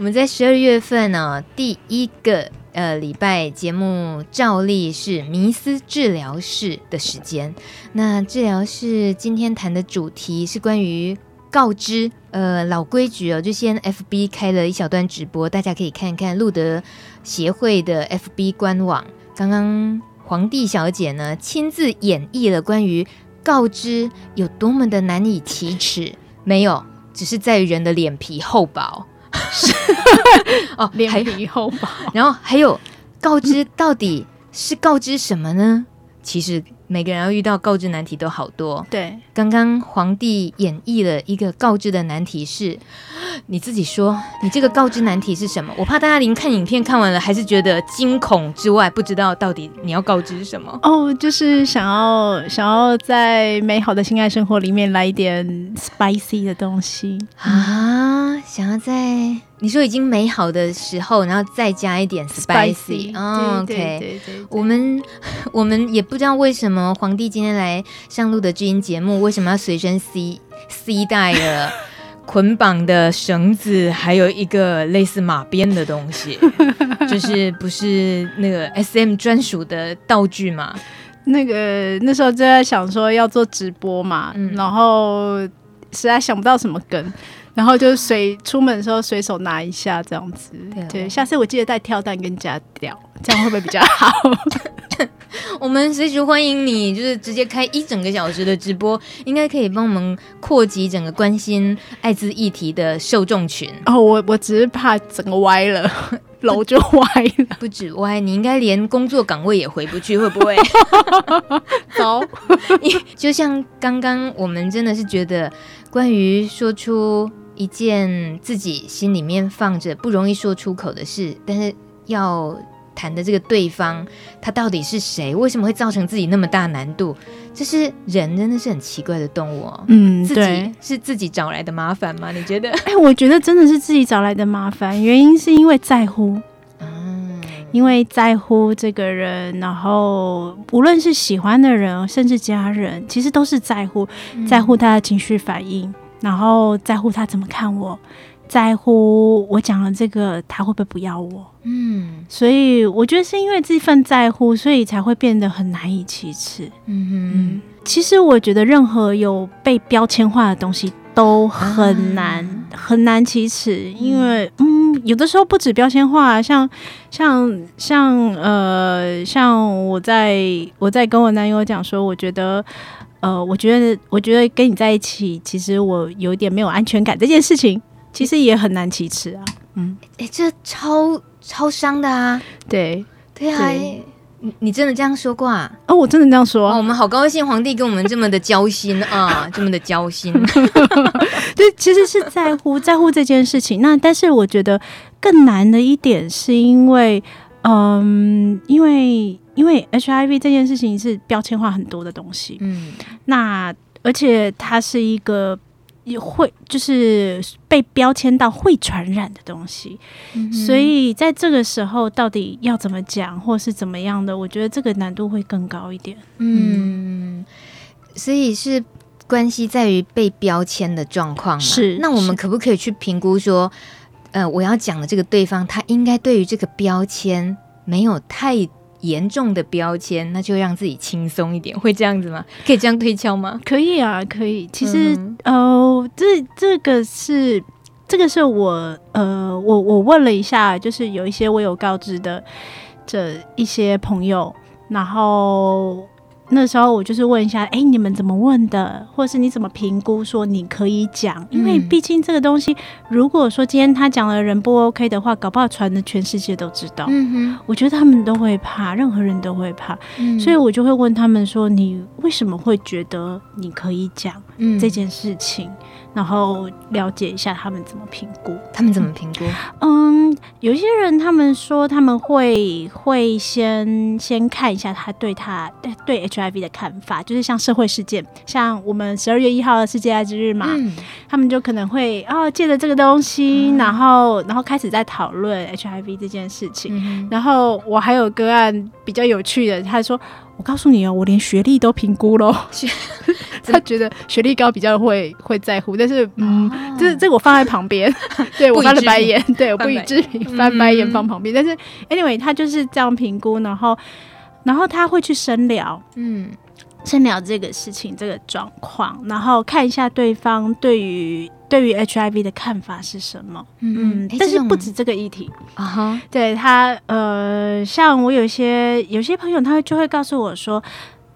我们在十二月份呢、哦，第一个呃礼拜节目照例是迷思治疗室的时间。那治疗室今天谈的主题是关于告知，呃，老规矩哦，就先 FB 开了一小段直播，大家可以看看路德协会的 FB 官网。刚刚皇帝小姐呢亲自演绎了关于告知有多么的难以启齿，没有，只是在于人的脸皮厚薄。哦，脸皮厚薄，然后还有告知到底是告知什么呢？其实每个人要遇到告知难题都好多。对，刚刚皇帝演绎了一个告知的难题是，你自己说，你这个告知难题是什么？我怕大家连看影片看完了，还是觉得惊恐之外，不知道到底你要告知什么。哦，就是想要想要在美好的性爱生活里面来一点 spicy 的东西啊，想要在。你说已经美好的时候，然后再加一点 spicy，哦，OK，对对对对，我们 我们也不知道为什么皇帝今天来上路德之音节目，为什么要随身 C C 带了捆绑的绳子，还有一个类似马鞭的东西，就是不是那个 SM 专属的道具嘛？那个那时候就在想说要做直播嘛，嗯、然后实在想不到什么梗。然后就随出门的时候随手拿一下这样子，对，对，下次我记得带跳蛋跟夹掉，这样会不会比较好？我们随时欢迎你，就是直接开一整个小时的直播，应该可以帮我们扩及整个关心艾滋议题的受众群。哦，我我只是怕整个歪了，楼就歪了，不止歪，你应该连工作岗位也回不去，会不会？走，就像刚刚我们真的是觉得，关于说出。一件自己心里面放着不容易说出口的事，但是要谈的这个对方，他到底是谁？为什么会造成自己那么大难度？就是人真的是很奇怪的动物哦。嗯，自己对，是自己找来的麻烦吗？你觉得？哎，我觉得真的是自己找来的麻烦，原因是因为在乎，嗯，因为在乎这个人，然后无论是喜欢的人，甚至家人，其实都是在乎，在乎他的情绪反应。然后在乎他怎么看我，在乎我讲了这个他会不会不要我？嗯，所以我觉得是因为这份在乎，所以才会变得很难以启齿。嗯哼嗯，其实我觉得任何有被标签化的东西都很难、啊、很难启齿，因为嗯，有的时候不止标签化，像像像呃，像我在我在跟我男友讲说，我觉得。呃，我觉得，我觉得跟你在一起，其实我有点没有安全感。这件事情其实也很难启齿啊。嗯，哎、欸，这超超伤的啊。对，对啊。你你真的这样说过啊？哦，我真的这样说。哦、我们好高兴，皇帝跟我们这么的交心啊，这么的交心。对，其实是在乎 在乎这件事情。那但是我觉得更难的一点，是因为，嗯，因为。因为 HIV 这件事情是标签化很多的东西，嗯，那而且它是一个也会就是被标签到会传染的东西，嗯、所以在这个时候到底要怎么讲或是怎么样的，我觉得这个难度会更高一点，嗯，嗯，所以是关系在于被标签的状况，是那我们可不可以去评估说，呃，我要讲的这个对方他应该对于这个标签没有太。严重的标签，那就让自己轻松一点，会这样子吗？可以这样推敲吗？可以啊，可以。其实，嗯、呃，这这个是这个是我呃，我我问了一下，就是有一些我有告知的这一些朋友，然后。那时候我就是问一下，哎、欸，你们怎么问的，或是你怎么评估说你可以讲？因为毕竟这个东西，如果说今天他讲的人不 OK 的话，搞不好传的全世界都知道。嗯哼，我觉得他们都会怕，任何人都会怕，嗯、所以我就会问他们说，你为什么会觉得你可以讲这件事情？嗯然后了解一下他们怎么评估，他们怎么评估？嗯，有些人他们说他们会会先先看一下他对他对对 HIV 的看法，就是像社会事件，像我们十二月一号的世界艾滋日嘛，嗯、他们就可能会哦借着这个东西，嗯、然后然后开始在讨论 HIV 这件事情。嗯、然后我还有个案比较有趣的，他说。我告诉你哦，我连学历都评估了，他觉得学历高比较会会在乎，但是嗯，哦、这这我放在旁边，对我翻了白眼，对我不予置评，翻 白眼放旁边。嗯、但是 anyway，他就是这样评估，然后然后他会去深聊，嗯。深聊这个事情，这个状况，然后看一下对方对于对于 HIV 的看法是什么。嗯，但是不止这个议题啊哈，对他呃，像我有些有些朋友，他就会告诉我说，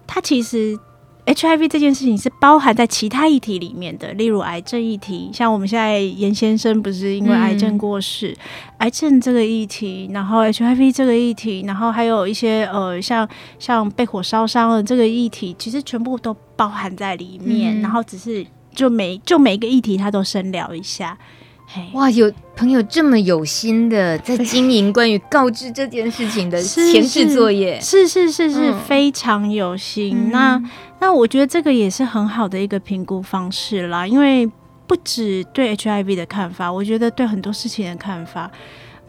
他其实。HIV 这件事情是包含在其他议题里面的，例如癌症议题，像我们现在严先生不是因为癌症过世，嗯、癌症这个议题，然后 HIV 这个议题，然后还有一些呃，像像被火烧伤了这个议题，其实全部都包含在里面，嗯、然后只是就每就每一个议题他都深聊一下。哇，有朋友这么有心的在 经营关于告知这件事情的前置作业，是是是是，是非常有心。嗯、那那我觉得这个也是很好的一个评估方式啦，因为不止对 HIV 的看法，我觉得对很多事情的看法，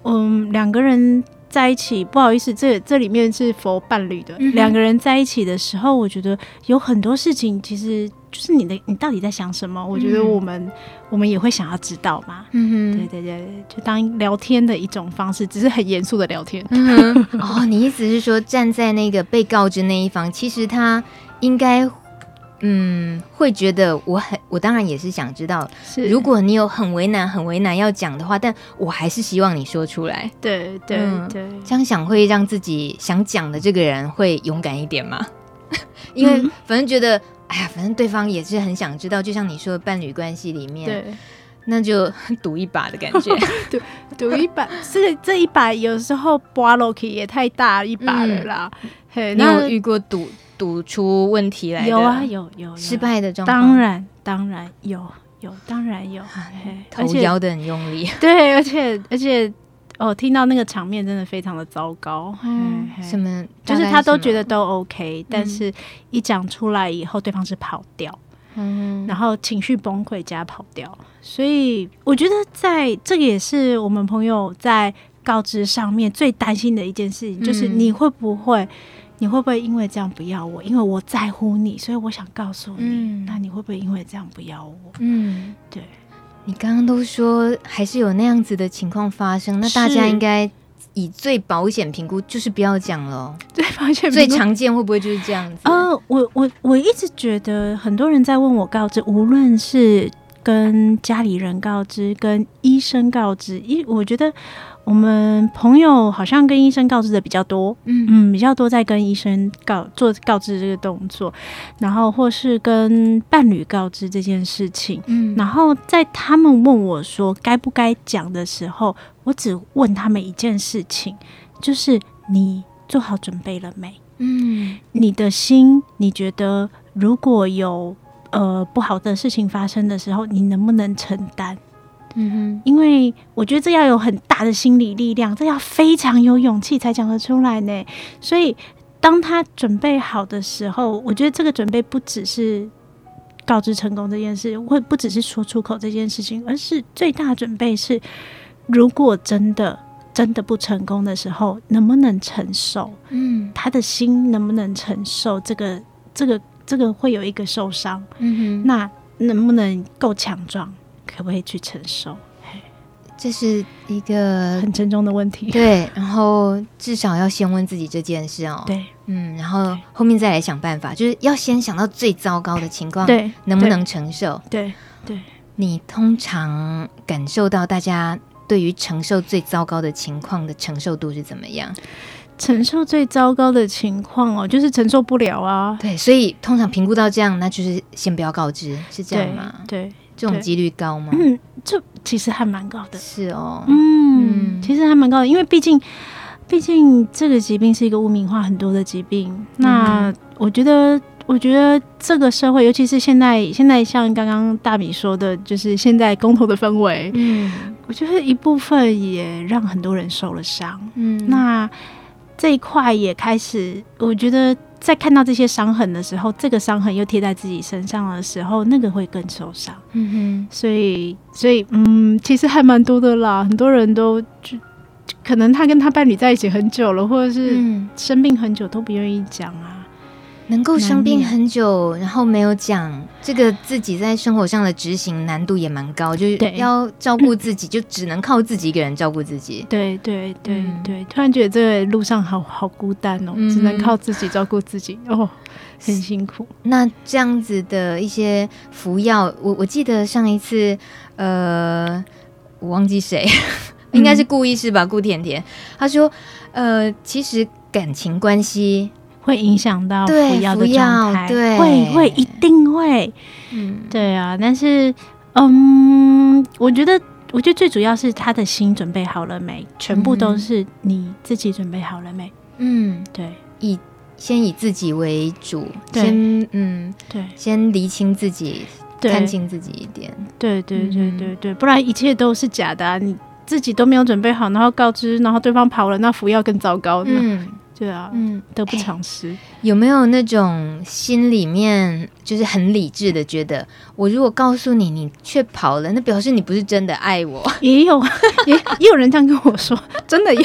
嗯，两个人在一起，不好意思，这这里面是 for 伴侣的，两、个人在一起的时候，我觉得有很多事情其实。就是你的，你到底在想什么？我觉得我们、嗯、我们也会想要知道嘛。嗯哼，对对对，就当聊天的一种方式，只是很严肃的聊天。嗯、哦，你意思是说，站在那个被告知那一方，其实他应该嗯会觉得我很，我当然也是想知道，是如果你有很为难、很为难要讲的话，但我还是希望你说出来。对对对，嗯、这样想会让自己想讲的这个人会勇敢一点吗？因为反正觉得。哎呀，反正对方也是很想知道，就像你说的伴侣关系里面，对，那就赌一把的感觉，赌赌一把，这个这一把有时候刮落 k 也太大一把了啦。嗯、嘿，你有遇过赌赌出问题来的？有啊，有有，有失败的状况，当然当然有有，当然有，而且摇的很用力，对，而且而且。哦，听到那个场面真的非常的糟糕。嗯，什么？就是他都觉得都 OK，但是一讲出来以后，对方是跑掉，嗯，然后情绪崩溃加跑掉。所以我觉得，在这个也是我们朋友在告知上面最担心的一件事情，就是你会不会，你会不会因为这样不要我？因为我在乎你，所以我想告诉你，那你会不会因为这样不要我？嗯，对。你刚刚都说还是有那样子的情况发生，那大家应该以最保险评估就是不要讲了。最保险最常见会不会就是这样子？呃，我我我一直觉得很多人在问我告知，无论是跟家里人告知，跟医生告知，因我觉得。我们朋友好像跟医生告知的比较多，嗯嗯，比较多在跟医生告做告知这个动作，然后或是跟伴侣告知这件事情，嗯，然后在他们问我说该不该讲的时候，我只问他们一件事情，就是你做好准备了没？嗯，你的心，你觉得如果有呃不好的事情发生的时候，你能不能承担？嗯哼，因为我觉得这要有很大的心理力量，这要非常有勇气才讲得出来呢。所以当他准备好的时候，我觉得这个准备不只是告知成功这件事，或不只是说出口这件事情，而是最大准备是，如果真的真的不成功的时候，能不能承受？嗯，他的心能不能承受这个这个这个会有一个受伤？嗯哼，那能不能够强壮？可不可以去承受？这是一个很沉重的问题。对，然后至少要先问自己这件事哦。对，嗯，然后后面再来想办法，就是要先想到最糟糕的情况，对，能不能承受？对，对。你通常感受到大家对于承受最糟糕的情况的承受度是怎么样？承受最糟糕的情况哦，就是承受不了啊。对，所以通常评估到这样，那就是先不要告知，是这样吗？对。对这种几率高吗？嗯，这其实还蛮高的。是哦，嗯，嗯其实还蛮高的，因为毕竟，毕竟这个疾病是一个污名化很多的疾病。嗯、那我觉得，我觉得这个社会，尤其是现在，现在像刚刚大米说的，就是现在公投的氛围，嗯，我觉得一部分也让很多人受了伤。嗯，那这一块也开始，我觉得。在看到这些伤痕的时候，这个伤痕又贴在自己身上的时候，那个会更受伤。嗯哼，所以，所以，嗯，其实还蛮多的啦。很多人都就可能他跟他伴侣在一起很久了，或者是生病很久都不愿意讲啊。能够生病很久，然后没有讲这个自己在生活上的执行难度也蛮高，就是要照顾自己，就只能靠自己一个人照顾自己。对对对对，突然觉得这个路上好好孤单哦，只能靠自己照顾自己哦，很辛苦。那这样子的一些服药，我我记得上一次，呃，我忘记谁，应该是顾医师吧，顾甜甜，他说，呃，其实感情关系。会影响到服药的状态，对，会会一定会，嗯，对啊。但是，嗯，我觉得，我觉得最主要是他的心准备好了没？全部都是你自己准备好了没？嗯，对，以先以自己为主，先嗯，对，先厘清自己，看清自己一点。对对对对对，不然一切都是假的啊！你自己都没有准备好，然后告知，然后对方跑了，那服药更糟糕。嗯。对啊，嗯，得不偿失。有没有那种心里面就是很理智的，觉得我如果告诉你，你却跑了，那表示你不是真的爱我？也有，也也有人这样跟我说，真的有。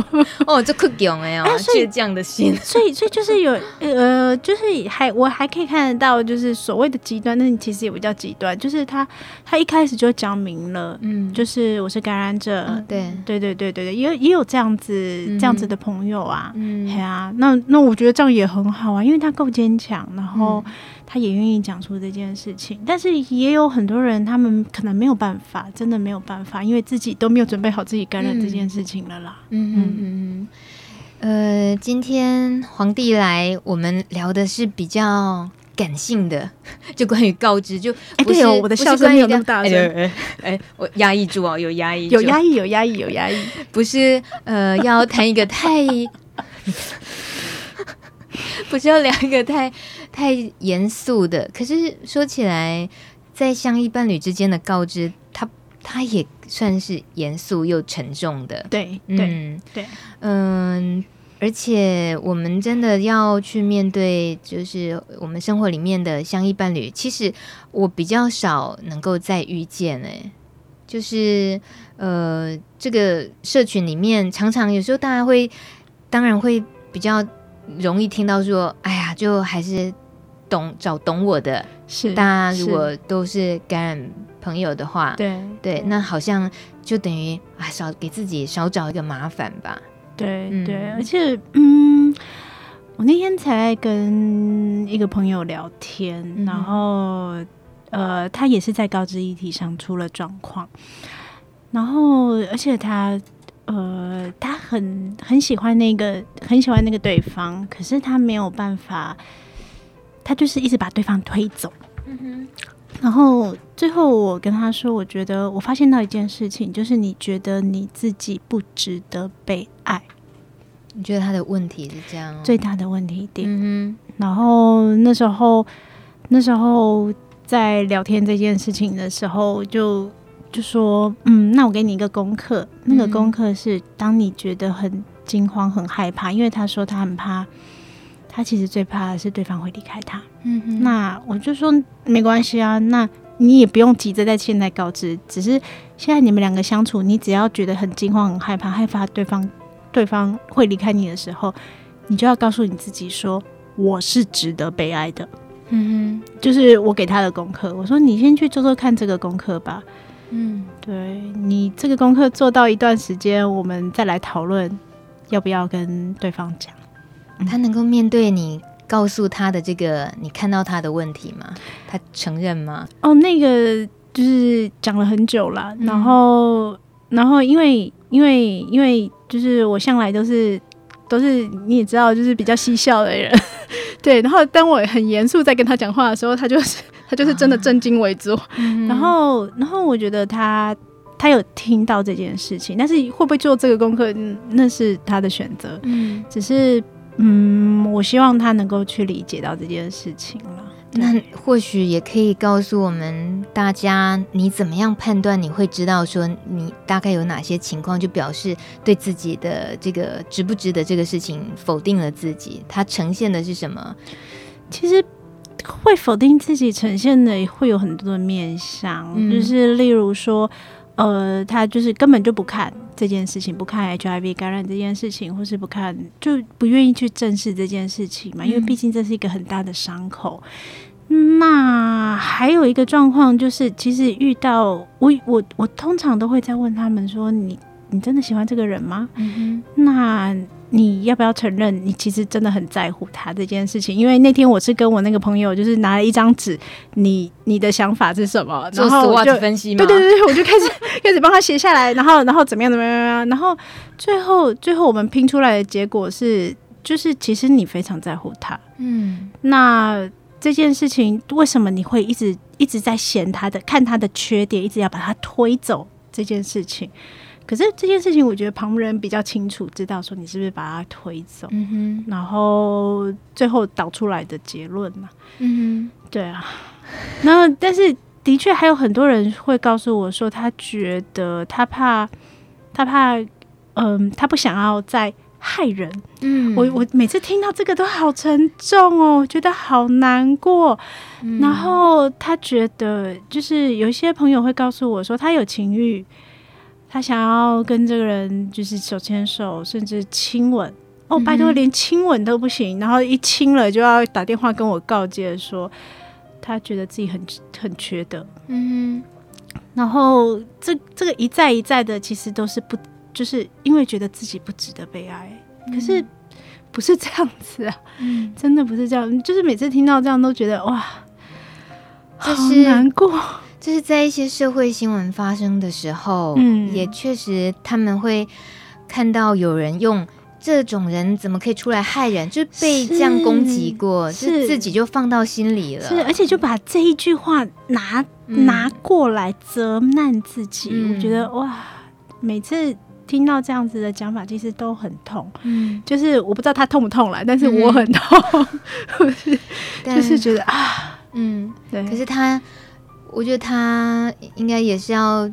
哦，这可囧哎，倔强的心。所以，所以就是有呃，就是还我还可以看得到，就是所谓的极端，那你其实也不叫极端，就是他他一开始就讲明了，嗯，就是我是感染者，对对对对对对，也也有这样子这样子的朋友啊，嗯。对啊，那那我觉得这样也很好啊，因为他够坚强，然后他也愿意讲出这件事情。嗯、但是也有很多人，他们可能没有办法，真的没有办法，因为自己都没有准备好自己感染这件事情了啦。嗯嗯嗯嗯。呃，今天皇帝来，我们聊的是比较感性的，就关于告知，就哎、欸、对哦，我的笑声没有那么大声，哎、欸欸，我压抑住哦，有压抑，有压抑，有压抑，有压抑，不是呃，要谈一个太。不是要聊一个太太严肃的，可是说起来，在相依伴侣之间的告知，他他也算是严肃又沉重的。对，对，对，嗯，而且我们真的要去面对，就是我们生活里面的相依伴侣。其实我比较少能够再遇见，哎，就是呃，这个社群里面，常常有时候大家会。当然会比较容易听到说，哎呀，就还是懂找懂我的。是，大家如果都是感染朋友的话，对对，那好像就等于啊，少给自己少找一个麻烦吧。对、嗯、对，而且嗯，我那天才跟一个朋友聊天，嗯、然后呃，他也是在高知议题上出了状况，然后而且他。呃，他很很喜欢那个，很喜欢那个对方，可是他没有办法，他就是一直把对方推走。嗯哼。然后最后我跟他说，我觉得我发现到一件事情，就是你觉得你自己不值得被爱。你觉得他的问题是这样哦？最大的问题点。嗯哼。然后那时候，那时候在聊天这件事情的时候，就。就说，嗯，那我给你一个功课，那个功课是，当你觉得很惊慌、很害怕，因为他说他很怕，他其实最怕的是对方会离开他。嗯哼，那我就说没关系啊，那你也不用急着在现在告知，只是现在你们两个相处，你只要觉得很惊慌、很害怕，害怕对方对方会离开你的时候，你就要告诉你自己说，我是值得被爱的。嗯哼，就是我给他的功课，我说你先去做做看这个功课吧。嗯，对，你这个功课做到一段时间，我们再来讨论要不要跟对方讲。嗯、他能够面对你告诉他的这个你看到他的问题吗？他承认吗？哦，那个就是讲了很久了，嗯、然后，然后因为因为因为就是我向来都是都是你也知道，就是比较嬉笑的人，对，然后当我很严肃在跟他讲话的时候，他就是。他就是真的正襟危坐，嗯、然后，然后我觉得他他有听到这件事情，但是会不会做这个功课，那是他的选择。嗯，只是，嗯，我希望他能够去理解到这件事情了。那或许也可以告诉我们大家，你怎么样判断？你会知道说你大概有哪些情况，就表示对自己的这个值不值得这个事情否定了自己。它呈现的是什么？其实。会否定自己呈现的会有很多的面相，嗯、就是例如说，呃，他就是根本就不看，这件事情，不看 HIV 感染这件事情，或是不看就不愿意去正视这件事情嘛？因为毕竟这是一个很大的伤口。嗯、那还有一个状况就是，其实遇到我我我通常都会在问他们说：“你你真的喜欢这个人吗？”嗯哼，那。你要不要承认，你其实真的很在乎他这件事情？因为那天我是跟我那个朋友，就是拿了一张纸，你你的想法是什么？然后我就分析嘛。对对对，我就开始 开始帮他写下来，然后然后怎么样怎么样怎么样，然后最后最后我们拼出来的结果是，就是其实你非常在乎他。嗯，那这件事情为什么你会一直一直在嫌他的，看他的缺点，一直要把他推走这件事情？可是这件事情，我觉得旁人比较清楚，知道说你是不是把他推走，嗯，然后最后导出来的结论嘛，嗯哼，对啊。那但是的确还有很多人会告诉我说，他觉得他怕，他怕，嗯，他不想要再害人。嗯，我我每次听到这个都好沉重哦，觉得好难过。嗯，然后他觉得，就是有一些朋友会告诉我说，他有情欲。他想要跟这个人就是手牵手，甚至亲吻。哦，拜托，连亲吻都不行，然后一亲了就要打电话跟我告诫说，他觉得自己很很缺德，嗯，然后这这个一再一再的，其实都是不就是因为觉得自己不值得被爱，可是不是这样子啊，嗯，真的不是这样，就是每次听到这样都觉得哇，好难过。就是在一些社会新闻发生的时候，嗯，也确实他们会看到有人用这种人怎么可以出来害人，就被这样攻击过，是就自己就放到心里了，是，而且就把这一句话拿、嗯、拿过来责难自己，嗯、我觉得哇，每次听到这样子的讲法，其实都很痛，嗯，就是我不知道他痛不痛了，但是我很痛，嗯、就是觉得啊，嗯，对，可是他。我觉得他应该也是要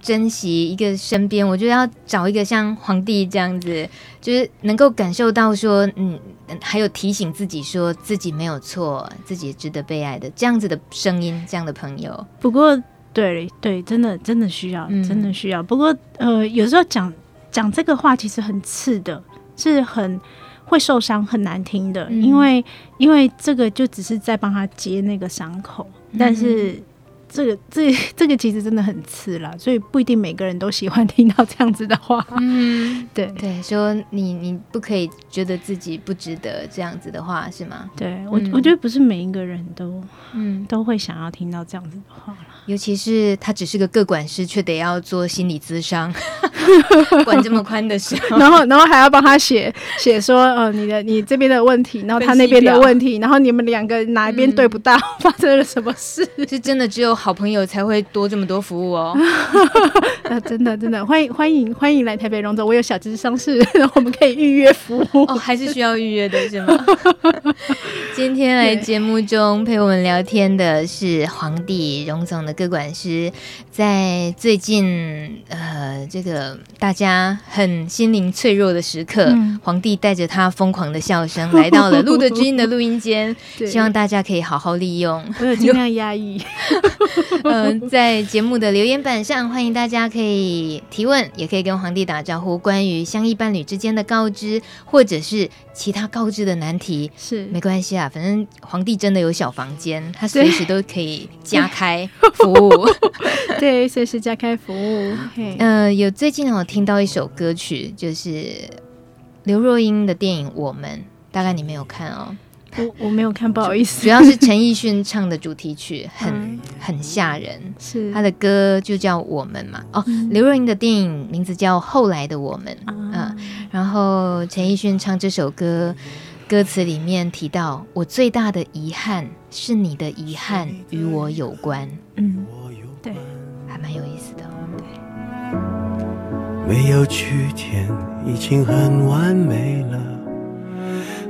珍惜一个身边，我觉得要找一个像皇帝这样子，就是能够感受到说，嗯，还有提醒自己说自己没有错，自己值得被爱的这样子的声音，这样的朋友。不过，对对，真的真的需要，真的需要。嗯、不过，呃，有时候讲讲这个话其实很刺的，是很会受伤、很难听的，嗯、因为因为这个就只是在帮他接那个伤口，但是。嗯这个这 这个其实真的很刺啦，所以不一定每个人都喜欢听到这样子的话。嗯，对对，说你你不可以觉得自己不值得这样子的话是吗？对我、嗯、我觉得不是每一个人都嗯都会想要听到这样子的话，尤其是他只是个个管师，却得要做心理咨商，管这么宽的时候，然后然后还要帮他写写说呃你的你这边的问题，然后他那边的问题，然后你们两个哪一边对不到，嗯、发生了什么事？是真的只有。好朋友才会多这么多服务哦，啊，真的真的。欢迎欢迎欢迎来台北荣总，我有小咨商室，我们可以预约服务，哦，还是需要预约的是吗？今天来节目中陪我们聊天的是皇帝荣总的歌管师，在最近呃这个大家很心灵脆弱的时刻，嗯、黄帝带着他疯狂的笑声来到了路德之音的录音间，希望大家可以好好利用，我有尽量压抑。嗯、呃，在节目的留言板上，欢迎大家可以提问，也可以跟皇帝打招呼。关于相依伴侣之间的告知，或者是其他告知的难题，是没关系啊，反正皇帝真的有小房间，他随时都可以加开服务。对，随时加开服务。嗯、呃，有最近我听到一首歌曲，就是刘若英的电影《我们》，大概你没有看哦。我我没有看，不好意思。主要是陈奕迅唱的主题曲，很、嗯、很吓人。是他的歌就叫《我们》嘛。哦，刘、嗯、若英的电影名字叫《后来的我们》嗯。嗯，然后陈奕迅唱这首歌，歌词里面提到：“我最大的遗憾是你的遗憾与我有关。”嗯，对，还蛮有意思的。对，没有句点，已经很完美了。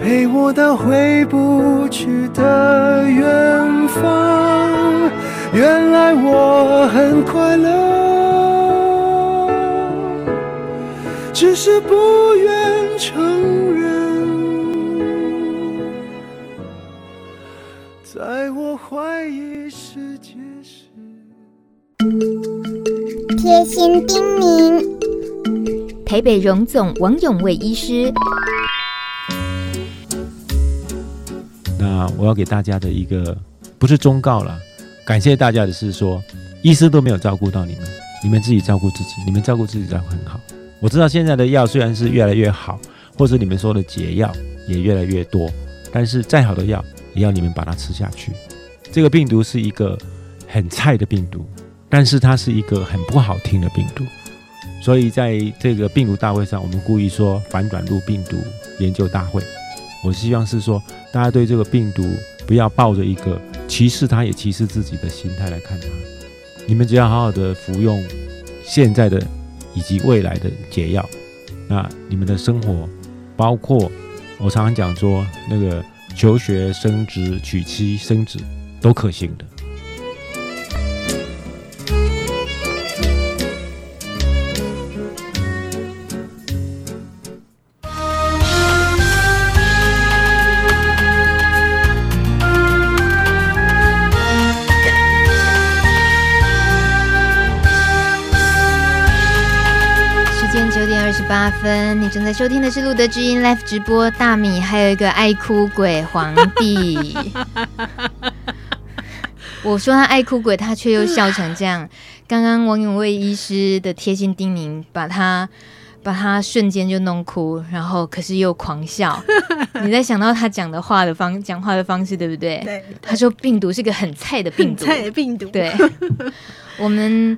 陪我到回不去的远方。原来我很快乐，只是不愿承认。在我怀疑世界时，贴心叮咛，台北荣总王永卫医师。我要给大家的一个不是忠告了。感谢大家的是说，医师都没有照顾到你们，你们自己照顾自己，你们照顾自己才会很好。我知道现在的药虽然是越来越好，或者你们说的解药也越来越多，但是再好的药也要你们把它吃下去。这个病毒是一个很菜的病毒，但是它是一个很不好听的病毒，所以在这个病毒大会上，我们故意说反转录病毒研究大会。我希望是说，大家对这个病毒不要抱着一个歧视它也歧视自己的心态来看它。你们只要好好的服用现在的以及未来的解药，那你们的生活，包括我常常讲说那个求学、升职、娶妻、生子，都可行的。分，你正在收听的是路德之音 Live 直播。大米还有一个爱哭鬼皇帝，我说他爱哭鬼，他却又笑成这样。刚刚王永卫医师的贴心叮咛，把他把他瞬间就弄哭，然后可是又狂笑。你在想到他讲的话的方讲话的方式，对不对？对。他说病毒是个很菜的病毒，菜的病毒。对。我们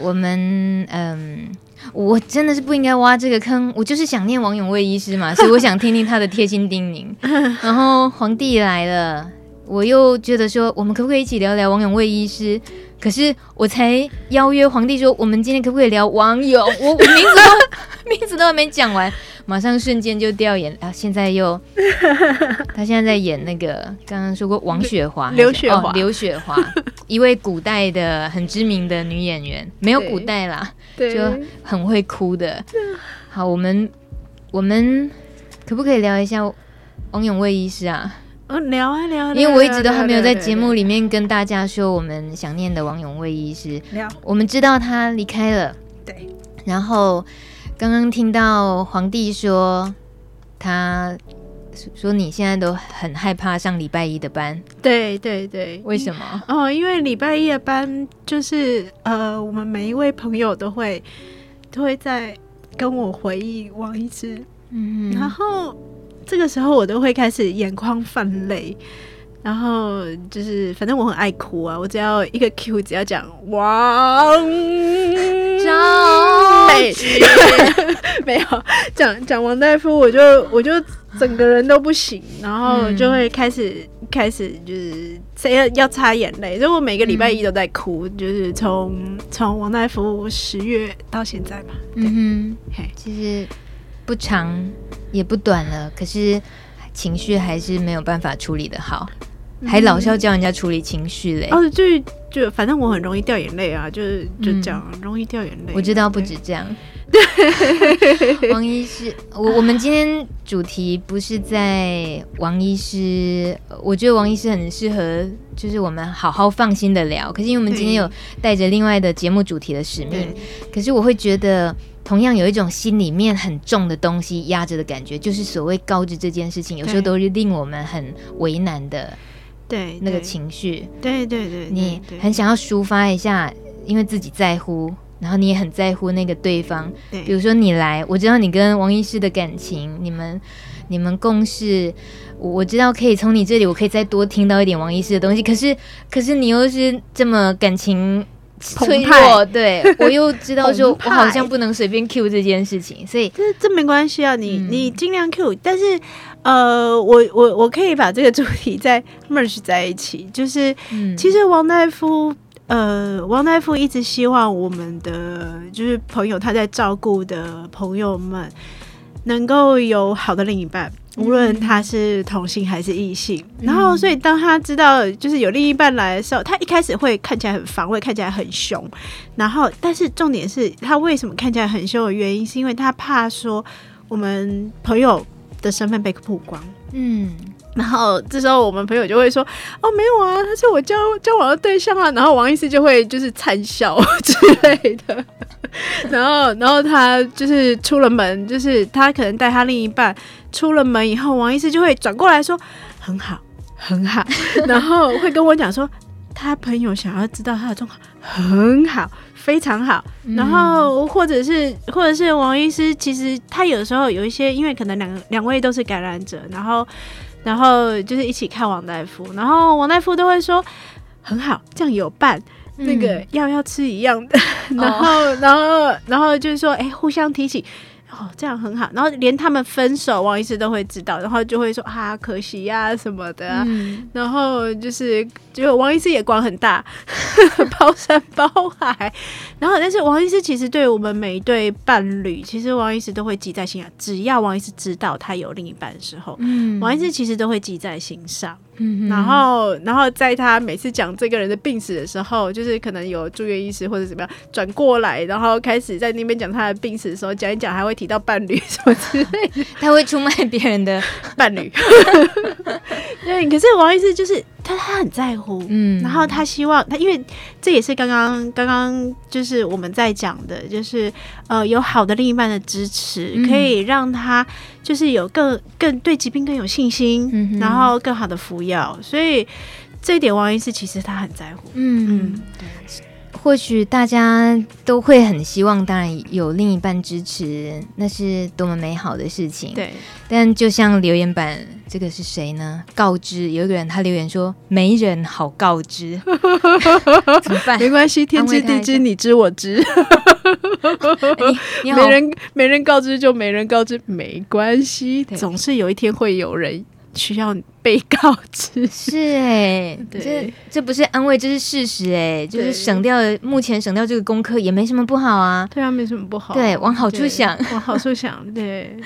我们嗯。我真的是不应该挖这个坑，我就是想念王永卫医师嘛，所以我想听听他的贴心叮咛。然后皇帝来了，我又觉得说，我们可不可以一起聊聊王永卫医师？可是我才邀约皇帝说，我们今天可不可以聊王永？我 我名字都名字都还没讲完。马上瞬间就掉眼啊！现在又，他现在在演那个刚刚说过王雪华，刘雪华，刘雪华，一位古代的很知名的女演员，没有古代啦，就很会哭的。好，我们我们可不可以聊一下王永卫医师啊？哦，聊啊聊，因为我一直都还没有在节目里面跟大家说我们想念的王永卫医师。聊，我们知道他离开了，对，然后。刚刚听到皇帝说，他说你现在都很害怕上礼拜一的班。对对对，为什么？哦，因为礼拜一的班就是呃，我们每一位朋友都会都会在跟我回忆王医师，嗯，然后这个时候我都会开始眼眶泛泪。然后就是，反正我很爱哭啊！我只要一个 Q，只要讲王兆菊，没有讲讲王大夫，我就我就整个人都不行，然后就会开始、嗯、开始就是谁要要擦眼泪，所以我每个礼拜一都在哭，嗯、就是从从王大夫十月到现在吧。嗯哼，其实不长也不短了，可是情绪还是没有办法处理的好。还老是要教人家处理情绪嘞？哦，就就反正我很容易掉眼泪啊，就是就这样，嗯、容易掉眼泪。我知道不止这样。对，王医师，我我们今天主题不是在王医师，我觉得王医师很适合，就是我们好好放心的聊。可是因为我们今天有带着另外的节目主题的使命，可是我会觉得同样有一种心里面很重的东西压着的感觉，就是所谓高知这件事情，有时候都是令我们很为难的。对那个情绪，对对对，你很想要抒发一下，因为自己在乎，然后你也很在乎那个对方。对，比如说你来，我知道你跟王医师的感情，你们你们共事，我知道可以从你这里，我可以再多听到一点王医师的东西。可是可是你又是这么感情脆弱，对我又知道 就，我好像不能随便 Q 这件事情，所以这这没关系啊，你、嗯、你尽量 Q，但是。呃，我我我可以把这个主题再 merge 在一起，就是、嗯、其实王大夫呃，王大夫一直希望我们的就是朋友他在照顾的朋友们能够有好的另一半。无论他是同性还是异性，嗯，然后所以当他知道就是有另一半来的时候，他一开始会看起来很防卫，看起来很凶。然后，但是重点是他为什么看起来很凶的原因，是因为他怕说我们朋友的身份被曝光。嗯。然后这时候我们朋友就会说：“哦，没有啊，他是我交交往的对象啊。”然后王医师就会就是灿笑 之类的。然后，然后他就是出了门，就是他可能带他另一半出了门以后，王医师就会转过来说：“很好，很好。”然后会跟我讲说，他朋友想要知道他的状况，很好，非常好。然后或者是或者是王医师，其实他有时候有一些，因为可能两两位都是感染者，然后。然后就是一起看王大夫，然后王大夫都会说很好，这样有伴，嗯、那个药要吃一样的，然后、哦、然后然后就是说，哎，互相提醒。哦，这样很好。然后连他们分手，王医师都会知道，然后就会说啊，可惜呀、啊、什么的、啊嗯。然后就是，就王医师眼光很大，包山包海。然后，但是王医师其实对我们每一对伴侣，其实王医师都会记在心啊。只要王医师知道他有另一半的时候，嗯、王医师其实都会记在心上。嗯、然后，然后在他每次讲这个人的病史的时候，就是可能有住院医师或者怎么样转过来，然后开始在那边讲他的病史的时候，讲一讲还会提到伴侣什么之类的，他会出卖别人的伴侣。对，可是王医师就是他，他很在乎，嗯，然后他希望他，因为这也是刚刚刚刚就是我们在讲的，就是呃，有好的另一半的支持，嗯、可以让他就是有更更对疾病更有信心，嗯，然后更好的服药，所以这一点王医师其实他很在乎，嗯。嗯，对。或许大家都会很希望，当然有另一半支持，那是多么美好的事情。对，但就像留言板，这个是谁呢？告知有一个人他留言说：“没人好告知，怎么办？没关系，天知地知，你知我知。没人没人告知就没人告知，没关系，总是有一天会有人。”需要被告知。是哎、欸，这这不是安慰，这是事实哎、欸，就是省掉目前省掉这个功课也没什么不好啊，对啊，没什么不好，对，往好处想，往好处想，对。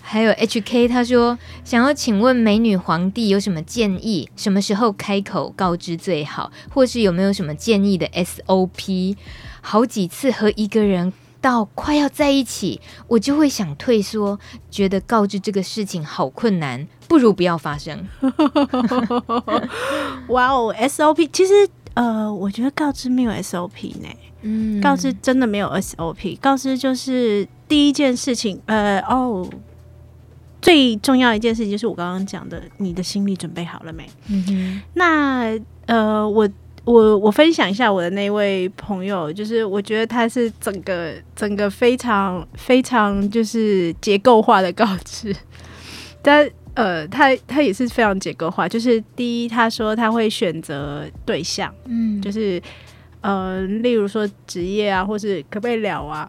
还有 HK 他说想要请问美女皇帝有什么建议，什么时候开口告知最好，或是有没有什么建议的 SOP？好几次和一个人。到快要在一起，我就会想退缩，觉得告知这个事情好困难，不如不要发生。哇哦，SOP，其实呃，我觉得告知没有 SOP 呢。嗯，告知真的没有 SOP，告知就是第一件事情。呃，哦，最重要一件事情就是我刚刚讲的，你的心理准备好了没？嗯哼，那呃，我。我我分享一下我的那位朋友，就是我觉得他是整个整个非常非常就是结构化的告知，但呃，他他也是非常结构化，就是第一，他说他会选择对象，嗯，就是呃，例如说职业啊，或是可不可以聊啊。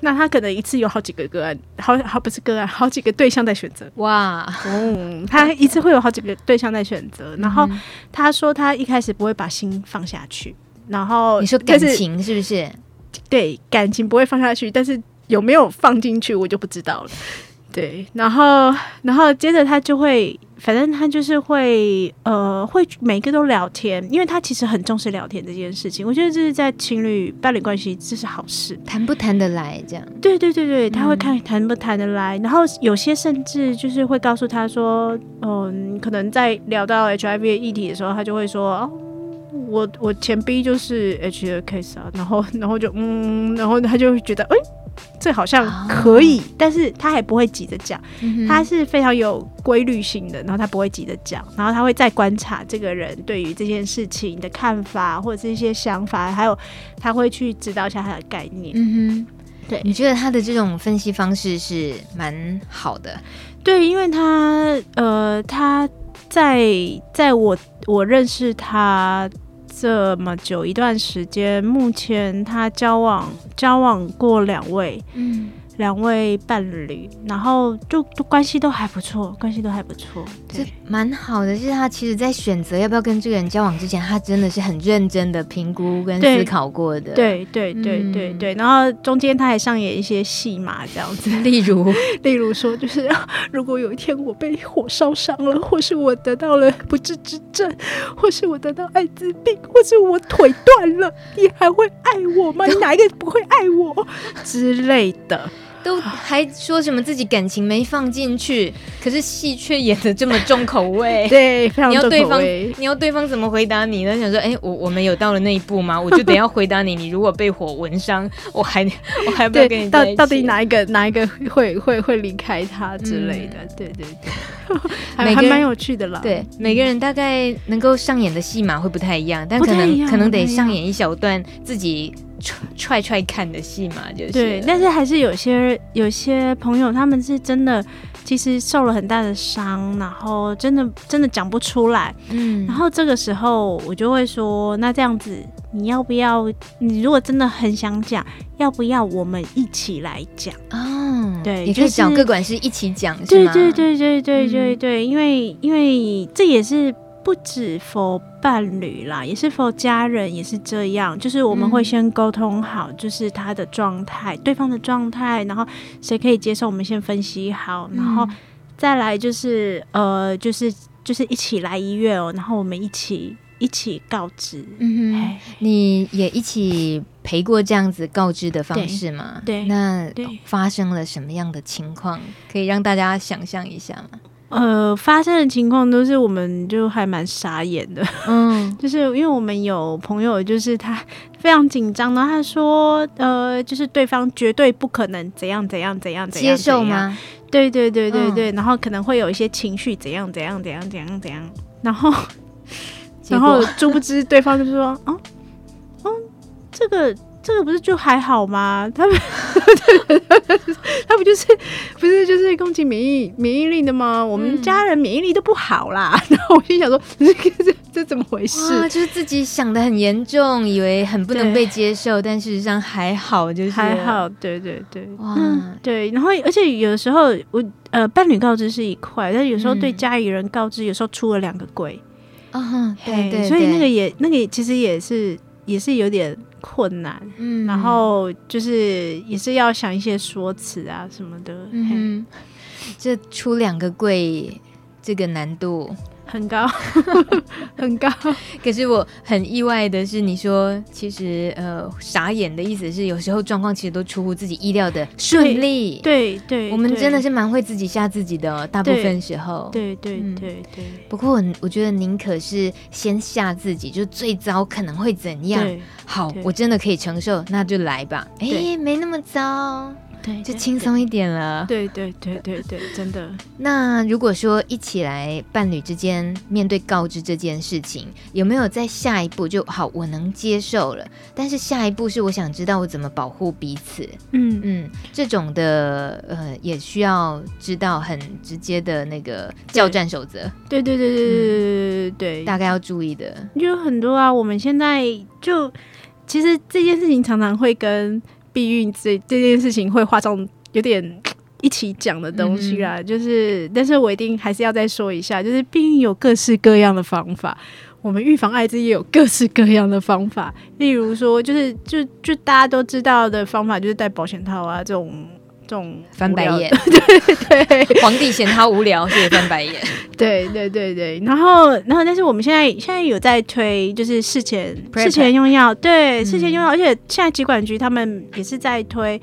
那他可能一次有好几个个案，好好不是个案，好几个对象在选择。哇，嗯，他一次会有好几个对象在选择。然后他说他一开始不会把心放下去。然后你说感情是不是？对，感情不会放下去，但是有没有放进去我就不知道了。对，然后然后接着他就会。反正他就是会，呃，会每个都聊天，因为他其实很重视聊天这件事情。我觉得这是在情侣伴侣关系，这是好事，谈不谈得来这样。对对对对，他会看谈不谈得来，嗯，然后有些甚至就是会告诉他说，嗯，可能在聊到 HIV 的议题的时候，他就会说，哦，我我前 B 就是 H 的 case 啊，然后然后就嗯，然后他就会觉得，哎。这好像可以，oh. 但是他还不会急着讲，他是非常有规律性的，然后他不会急着讲，然后他会再观察这个人对于这件事情的看法或者是一些想法，还有他会去指导一下他的概念。嗯哼，对，你觉得他的这种分析方式是蛮好的？对，因为他呃，他在在我我认识他。这么久一段时间，目前他交往交往过两位，嗯，两位伴侣，然后就都关系都还不错，关系都还不错，这蛮好的。就是他其实，在选择要不要跟这个人交往之前，他真的是很认真的评估跟思考过的。对对对对对，然后中间他还上演一些戏码，这样子，例如例如说，就是如果有一天我被火烧伤了，或是我得到了不治之症，或是我得到艾滋病，或是我腿断了，你还会爱我吗？你哪一个不会爱我之类的？都还说什么自己感情没放进去，可是戏却演的这么重口味。对，非常重口味。你要对方，你要对方怎么回答你呢？想说，哎、欸，我我们有到了那一步吗？我就得要回答你。你如果被火纹伤，我还我还不要跟你。到到底哪一个哪一个会会会离开他之类的？嗯、对对对，还还蛮有趣的啦。对，每个人大概能够上演的戏码会不太一样，但可能可能得上演一小段自己。踹踹看的戏嘛，就是对，但是还是有些有些朋友，他们是真的，其实受了很大的伤，然后真的真的讲不出来，嗯，然后这个时候我就会说，那这样子，你要不要？你如果真的很想讲，要不要我们一起来讲？哦，对，你可以找各管事一起讲，对对对对对对对，因为因为这也是。不止 for 伴侣啦，也是 for 家人，也是这样。就是我们会先沟通好，就是他的状态，嗯、对方的状态，然后谁可以接受，我们先分析好，然后再来就是呃，就是就是一起来医院哦，然后我们一起一起告知。嗯哼，你也一起陪过这样子告知的方式吗？对，那发生了什么样的情况？可以让大家想象一下吗？呃，发生的情况都是我们就还蛮傻眼的，嗯，就是因为我们有朋友，就是他非常紧张，然后他说，呃，就是对方绝对不可能怎样怎样怎样怎样，接受吗？对对对对对，嗯、然后可能会有一些情绪怎样怎样怎样怎样怎样，然后 然后殊不知对方就说，哦、嗯，哦、嗯，这个。这个不是就还好吗？他们 他不就是不是就是攻击免疫免疫力的吗？我们家人免疫力都不好啦。嗯、然后我心想说，这 这这怎么回事？就是自己想的很严重，以为很不能被接受，但事实上还好，就是还好。对对对，哇、嗯，对。然后而且有时候我呃伴侣告知是一块，但有时候对家里人告知，有时候出了两个鬼啊。对对，对，所以那个也那个其实也是也是有点。困难，嗯，然后就是也是要想一些说辞啊什么的，嗯，这出两个柜，这个难度。很高，很高。可是我很意外的是，你说其实呃傻眼的意思是，有时候状况其实都出乎自己意料的顺利。对对，对，我们真的是蛮会自己吓自己的，哦，大部分时候。对对对对，对。不过我我觉得宁可是先吓自己，就最糟可能会怎样？好，我真的可以承受，那就来吧。哎，没那么糟。对，就轻松一点了。对对对对对，真的。那如果说一起来伴侣之间面对告知这件事情，有没有在下一步就好？我能接受了，但是下一步是我想知道我怎么保护彼此。嗯嗯，这种的呃，也需要知道很直接的那个教战守则。对对对对对对对对，大概要注意的就很多啊。我们现在就其实这件事情常常会跟。避孕这这件事情会画上有点一起讲的东西啦，嗯、就是，但是我一定还是要再说一下，就是避孕有各式各样的方法，我们预防艾滋也有各式各样的方法，例如说，就是就就大家都知道的方法，就是戴保险套啊这种。这种翻白眼，对对，皇帝嫌他无聊，所以翻白眼。对对对对，然后然后，但是我们现在现在有在推，就是事前事前用药，对，事前用药，而且现在疾管局他们也是在推。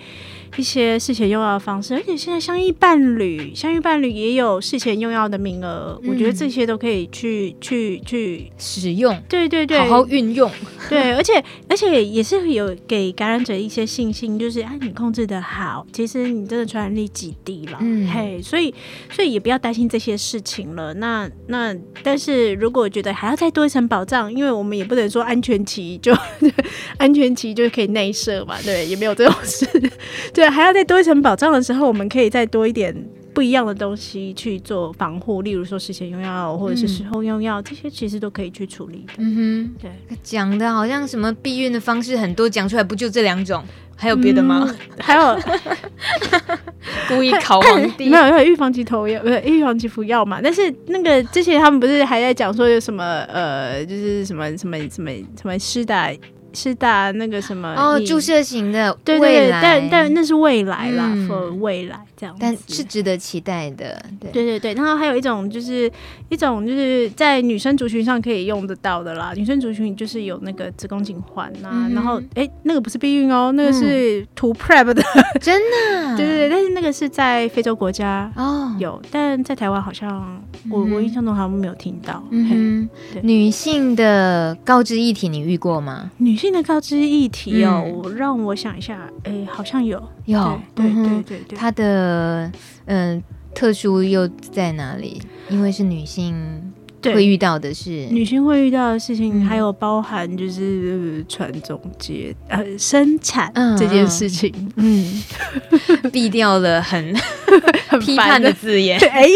一些事前用药的方式，而且现在相依伴侣，相依伴侣也有事前用药的名额，嗯，我觉得这些都可以去去去使用，对对对，好好运用，对，而且而且也是有给感染者一些信心，就是哎，你控制的好，其实你真的传染力极低了，嗯，嘿，所以所以也不要担心这些事情了。那那但是如果觉得还要再多一层保障，因为我们也不能说安全期就 安全期就可以内射嘛，对，也没有这种事，对。还要再多一层保障的时候，我们可以再多一点不一样的东西去做防护，例如说事前用药或者是事后用药，嗯，这些其实都可以去处理的。嗯哼，对，讲的好像什么避孕的方式很多，讲出来不就这两种？还有别的吗？嗯、还有 故意考皇帝？没有，因为预防及投药，不是预防及服药嘛。但是那个之前他们不是还在讲说有什么呃，就是什么什么什么什么施打。是打那个什么哦，注射型的，对对对，但但那是未来啦，for 未来这样，但是值得期待的，对。对对对。然后还有一种就是一种就是在女生族群上可以用得到的啦，女生族群就是有那个子宫颈环呐，然后哎，那个不是避孕哦，那个是涂 prep 的，真的，对对对，但是那个是在非洲国家哦。有，但在台湾好像我我印象中好像没有听到。嗯，女性的高知议题你遇过吗？女性。新的告知议题哦，让我想一下，哎、欸，好像有。有，对对对对对，它的嗯特殊又在哪里？因为是女性会遇到的是，女性会遇到的事情，嗯、还有包含就是传宗接呃生产这件事情，嗯，避掉了很 批判的字眼，哎。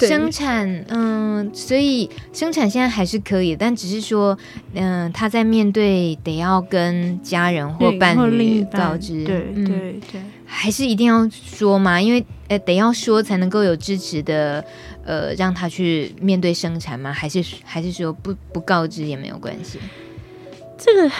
生产，嗯，所以生产现在还是可以，但只是说，嗯，他在面对得要跟家人或伴侣告知，对对对，还是一定要说嘛，因为呃，得要说才能够有支持的，呃，让他去面对生产吗？还是还是说不不告知也没有关系？这个。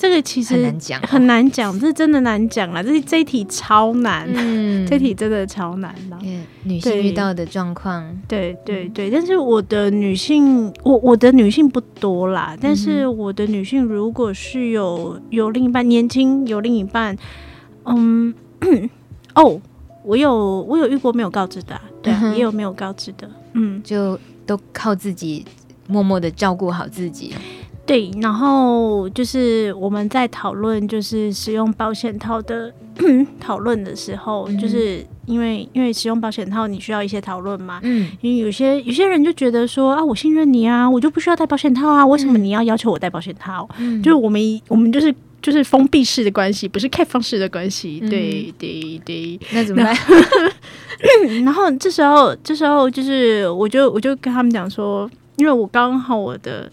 这个其实很难讲，很难讲，这真的难讲了。这这一题超难，嗯，这题真的超难的。女性遇到的状况，对对对。但是我的女性，我我的女性不多啦。但是我的女性，如果是有有另一半，年轻有另一半，嗯，哦，我有我有遇过没有告知的，对，也有没有告知的，嗯，就都靠自己默默的照顾好自己。对，然后就是我们在讨论，就是使用保险套的 讨论的时候，嗯、就是因为因为使用保险套，你需要一些讨论嘛。嗯，因为有些有些人就觉得说啊，我信任你啊，我就不需要戴保险套啊，为什么你要要求我戴保险套？嗯，就是我们我们就是就是封闭式的关系，不是开放式的关系。嗯、对对对，那怎么办？然后 这时候这时候就是我就我就跟他们讲说，因为我刚好我的。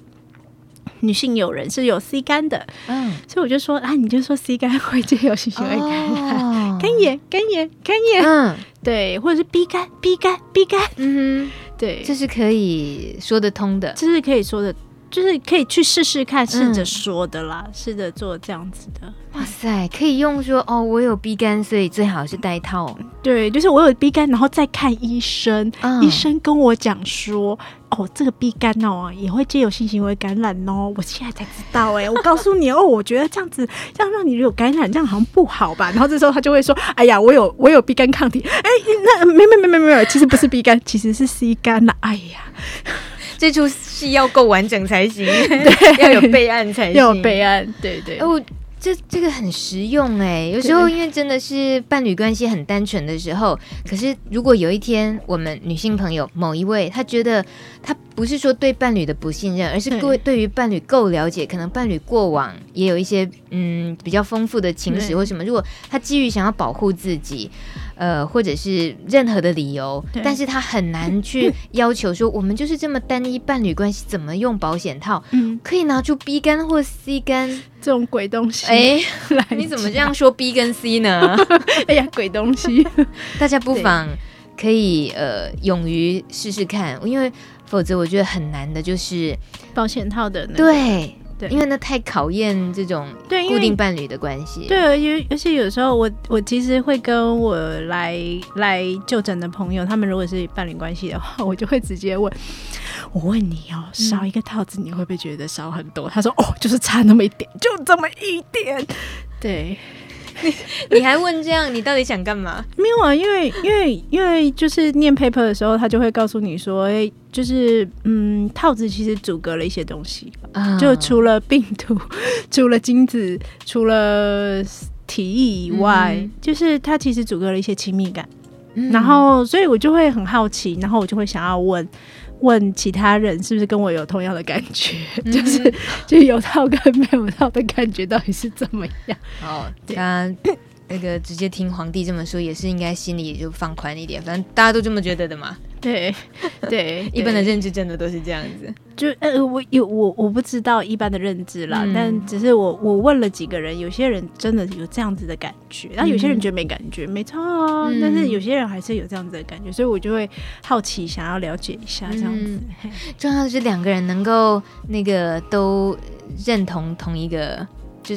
女性友人是有 C 肝的，嗯，所以我就说啊，你就说 C 肝会借由性行为感染，肝炎、肝炎、肝炎，嗯，对，或者是 B 肝、B 肝、B 肝，嗯哼，对，这是可以说得通的，这是可以说的。就是可以去试试看，试着说的啦，试着、嗯、做这样子的。哇塞，可以用说哦，我有鼻干，所以最好是戴套。对，就是我有鼻干，然后再看医生，嗯、医生跟我讲说，哦，这个鼻干哦也会借由性行为感染哦。我现在才知道哎、欸，我告诉你哦，我觉得这样子这样让你有感染，这样好像不好吧？然后这时候他就会说，哎呀，我有我有鼻干抗体，哎，那没没没没没有，其实不是鼻干，其实是 C 肝了。哎呀。这出戏要够完整才行，对，要有备案才行，要有备案，对对。哦，这这个很实用哎，有时候因为真的是伴侣关系很单纯的时候，可是如果有一天我们女性朋友某一位，她觉得她不是说对伴侣的不信任，而是各位对于伴侣够了解，可能伴侣过往也有一些嗯比较丰富的情史或什么，如果她基于想要保护自己。呃，或者是任何的理由，但是他很难去 要求说，我们就是这么单一伴侣关系，怎么用保险套？嗯，可以拿出 B 肝或 C 肝这种鬼东西。哎，你怎么这样说 B 跟 C 呢？哎呀，鬼东西！大家不妨可以呃，勇于试试看，因为否则我觉得很难的，就是保险套的、那个、对。对，因为那太考验这种固定伴侣的关系。对，而且而且有时候我我其实会跟我来来就诊的朋友，他们如果是伴侣关系的话，我就会直接问，我问你哦，少一个套子你会不会觉得少很多？嗯、他说哦，就是差那么一点，就这么一点。对。你 你还问这样？你到底想干嘛？没有啊，因为因为因为就是念 paper 的时候，他就会告诉你说，哎、欸，就是嗯，套子其实阻隔了一些东西，oh. 就除了病毒、除了精子、除了体液以外，mm hmm. 就是它其实阻隔了一些亲密感。Mm hmm. 然后，所以我就会很好奇，然后我就会想要问。问其他人是不是跟我有同样的感觉，嗯、就是就有套跟没有套的感觉到底是怎么样？哦，他那个直接听皇帝这么说，也是应该心里就放宽一点。反正大家都这么觉得的嘛。对对，一般的认知真的都是这样子。就呃，我有我我不知道一般的认知啦，嗯、但只是我我问了几个人，有些人真的有这样子的感觉，然后有些人觉得没感觉，嗯、没错啊，嗯、但是有些人还是有这样子的感觉，所以我就会好奇，想要了解一下这样子。嗯、重要的是两个人能够那个都认同同一个就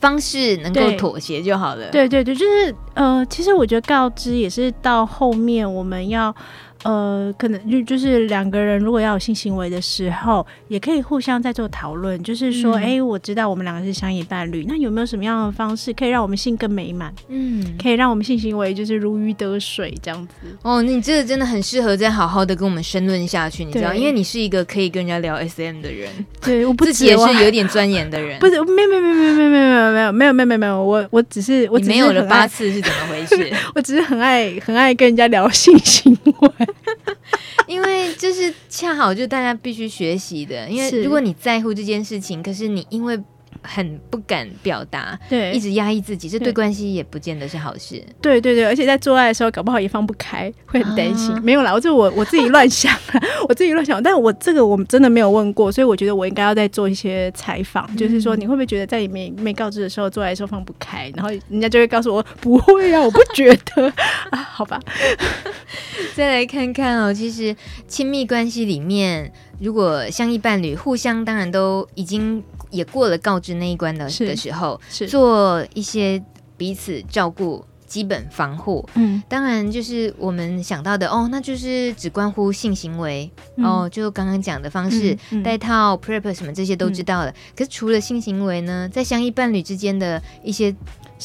方式，能够妥协就好了。对对对，就是呃，其实我觉得告知也是到后面我们要。呃，可能就就是两个人如果要有性行为的时候，也可以互相在做讨论，就是说，哎、嗯欸，我知道我们两个是相依伴侣，那有没有什么样的方式可以让我们性更美满？嗯，可以让我们性行为就是如鱼得水这样子。哦，你这个真的很适合再好好的跟我们深论下去，你知道，因为你是一个可以跟人家聊 SM 的人，对，我不自己也是有点钻研的人，不是，没有没有没有没有没有没有没有没有没有没有没有，我我只是我只是没有了八次是怎么回事？我只是很爱很爱跟人家聊性行为。因为就是恰好就大家必须学习的，因为如果你在乎这件事情，可是你因为很不敢表达，对，一直压抑自己，这对关系也不见得是好事。对对对，而且在做爱的时候，搞不好也放不开，会很担心。啊、没有啦，我这我我自己乱想，我自己乱想，但我这个我们真的没有问过，所以我觉得我应该要再做一些采访，嗯、就是说你会不会觉得在你没没告知的时候做爱的时候放不开，然后人家就会告诉我不会啊，我不觉得 啊，好吧。再来看看哦，其实亲密关系里面，如果相依伴侣互相当然都已经也过了告知那一关的是的时候，是。做一些彼此照顾、基本防护。嗯，当然就是我们想到的哦，那就是只关乎性行为、嗯、哦，就刚刚讲的方式，带、套、prep 什么这些都知道了。嗯、可是除了性行为呢，在相依伴侣之间的一些。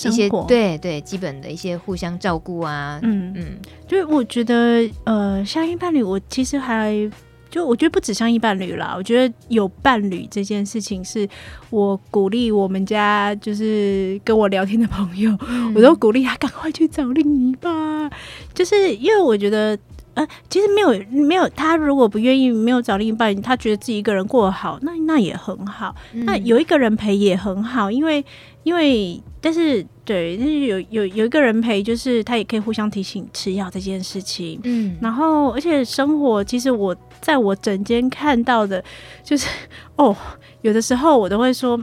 一些对对基本的一些互相照顾啊，嗯。嗯，就是我觉得呃，相依伴侣，我其实还就我觉得不止相依伴侣啦，我觉得有伴侣这件事情，是我鼓励我们家就是跟我聊天的朋友，嗯、我都鼓励他赶快去找另一半，就是因为我觉得呃，其实没有没有他如果不愿意没有找另一半，他觉得自己一个人过得好，那那也很好，嗯、那有一个人陪也很好，因为。因为，但是对，但是有有有一个人陪，就是他也可以互相提醒吃药这件事情。嗯，然后而且生活，其实我在我整间看到的，就是 哦，有的时候我都会说。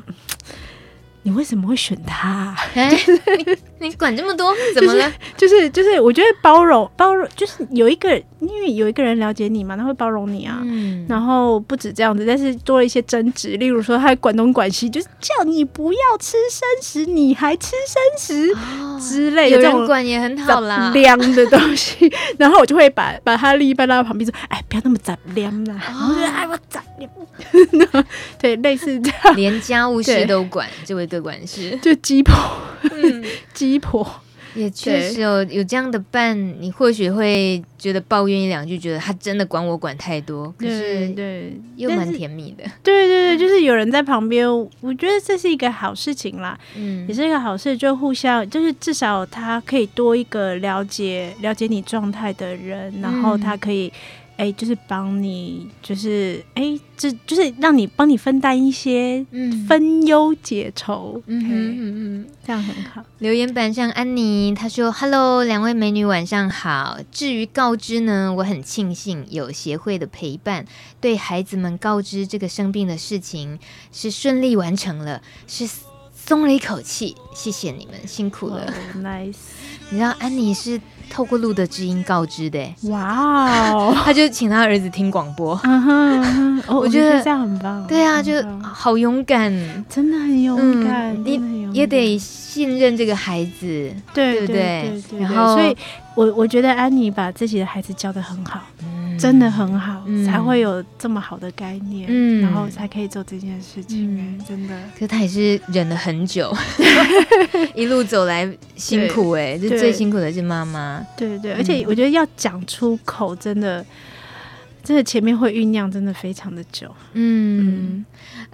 你为什么会选他？哎，你管这么多，怎么了？就是就是，我觉得包容包容，就是有一个，因为有一个人了解你嘛，他会包容你啊。嗯。然后不止这样子，但是多了一些争执，例如说他管东管西，就是叫你不要吃生食，你还吃生食之类的。有人管也很好啦，凉的东西。然后我就会把把他另一半拉到旁边说：“哎，不要那么杂凉啦。”然后就哎，我杂凉。对，类似这样，连家务事都管这位。的关系就鸡婆，鸡婆 也确实有有这样的伴，你或许会觉得抱怨一两句，觉得他真的管我管太多，可是对又蛮甜蜜的。对对对，就是有人在旁边，我觉得这是一个好事情啦，嗯，也是一个好事，就互相就是至少他可以多一个了解了解你状态的人，然后他可以。哎，就是帮你，就是哎，这就是让你帮你分担一些，嗯，分忧解愁，嗯嗯嗯，这样很好。留言板上，安妮她说：“Hello，两位美女，晚上好。至于告知呢，我很庆幸有协会的陪伴，对孩子们告知这个生病的事情是顺利完成了，是松了一口气。谢谢你们，辛苦了。Oh, nice，你知道安妮是。”透过路的知音告知的，哇哦！他就请他儿子听广播，我觉得这样很棒。对啊，就好勇敢，真的很勇敢。你也得信任这个孩子，对不对？然后，所以我我觉得安妮把自己的孩子教的很好。真的很好，嗯、才会有这么好的概念，嗯、然后才可以做这件事情。嗯、真的，可是他也是忍了很久，一路走来辛苦哎，这最辛苦的是妈妈。对对对，而且我觉得要讲出口，真的，真的前面会酝酿，真的非常的久。嗯，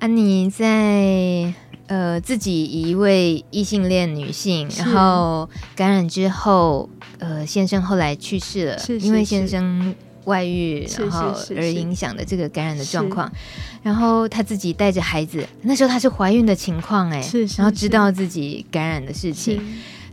安妮、在呃自己一位异性恋女性，然后感染之后，呃先生后来去世了，是是是因为先生。外遇，然后而影响的这个感染的状况，然后她自己带着孩子，那时候她是怀孕的情况，哎，然后知道自己感染的事情，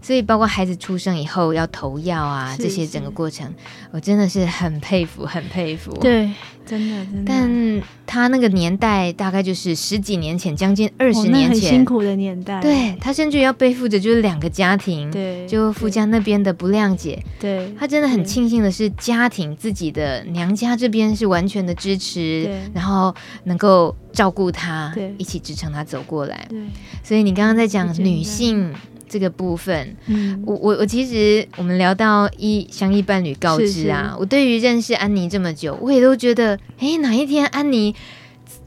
所以包括孩子出生以后要投药啊，这些整个过程，我真的是很佩服，很佩服。对，真的真的。但他那个年代大概就是十几年前，将近二十年前，很辛苦的年代。对，他甚至要背负着就是两个家庭，对，就夫家那边的不谅解。对，他真的很庆幸的是，家庭自己的娘家这边是完全的支持，然后能够照顾他，一起支撑他走过来。对，所以你刚刚在讲女性。这个部分，嗯，我我我其实我们聊到一相依伴侣告知啊，是是我对于认识安妮这么久，我也都觉得，哎，哪一天安妮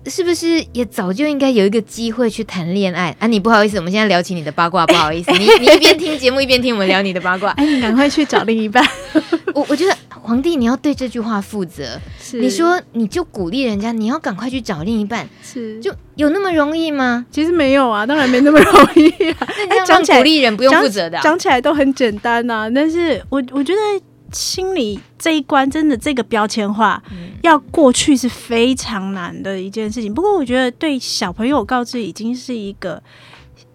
是不是也早就应该有一个机会去谈恋爱？安妮，不好意思，我们现在聊起你的八卦，不好意思，你 你一边听节目一边听我们聊你的八卦，哎，你赶快去找另一半。我我觉得皇帝你要对这句话负责，是你说你就鼓励人家，你要赶快去找另一半，是就。有那么容易吗？其实没有啊，当然没那么容易啊。那讲起来，鼓励人不用负责的，讲起来都很简单呐、啊。但是我我觉得心里这一关真的这个标签化、嗯、要过去是非常难的一件事情。不过我觉得对小朋友告知已经是一个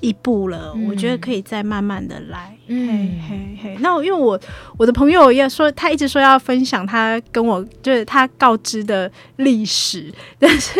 一步了，嗯、我觉得可以再慢慢的来。嗯，嘿嘿嘿。那因为我我的朋友要说，他一直说要分享他跟我就是他告知的历史，但是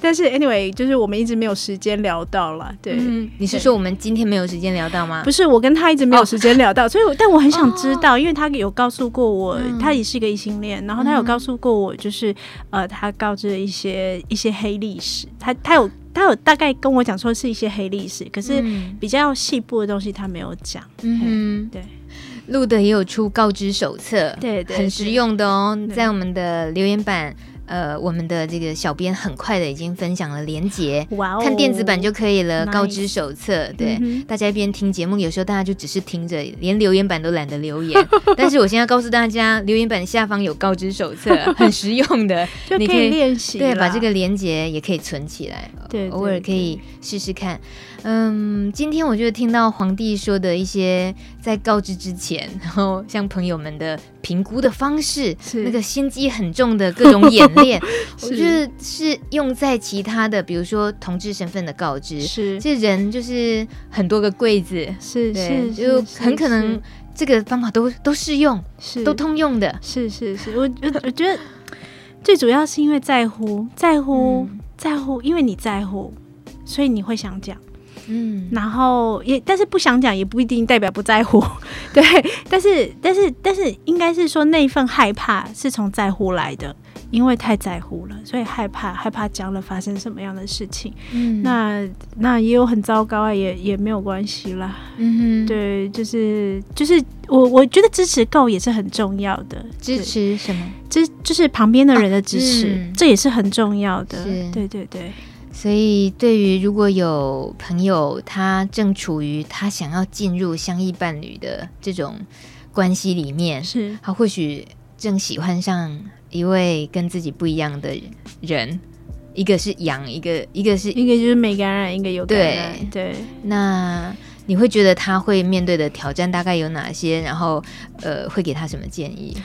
但是 anyway，就是我们一直没有时间聊到了。对，嗯、你是说我们今天没有时间聊到吗？不是，我跟他一直没有时间聊到，哦、所以但我很想知道，哦、因为他有告诉过我，嗯、他也是一个异性恋，然后他有告诉过我，就是、嗯、呃，他告知了一些一些黑历史，他他有他有大概跟我讲说是一些黑历史，可是比较细部的东西他没有讲。嗯嗯，对，录的也有出告知手册，对，对，很实用的哦，在我们的留言板。呃，我们的这个小编很快的已经分享了连接，哇哦，看电子版就可以了。告知手册，对，嗯、大家一边听节目，有时候大家就只是听着，连留言板都懒得留言。但是我现在告诉大家，留言板下方有告知手册，很实用的，你可以练习。对，把这个连接也可以存起来，对，偶尔可以试试看。嗯，今天我就听到皇帝说的一些在告知之前，然后像朋友们的评估的方式，是。那个心机很重的各种演练，我觉得是。用在其他的，比如说同志身份的告知，是。这人就是很多个柜子，是对，是就很可能这个方法都都适用，是。都通用的，是是是，我我我觉得最主要是因为在乎，在乎，嗯、在乎，因为你在乎，所以你会想讲。嗯，然后也，但是不想讲也不一定代表不在乎，对，但是但是但是应该是说那份害怕是从在乎来的，因为太在乎了，所以害怕害怕讲了发生什么样的事情，嗯，那那也有很糟糕啊，也也没有关系啦，嗯哼，对，就是就是我我觉得支持够也是很重要的，支持什么？支就是旁边的人的支持，啊嗯、这也是很重要的，对对对。所以，对于如果有朋友他正处于他想要进入相依伴侣的这种关系里面，是他或许正喜欢上一位跟自己不一样的人，一个是阳，一个一个是一个就是没感染，一个有感染。对对，那你会觉得他会面对的挑战大概有哪些？然后，呃，会给他什么建议？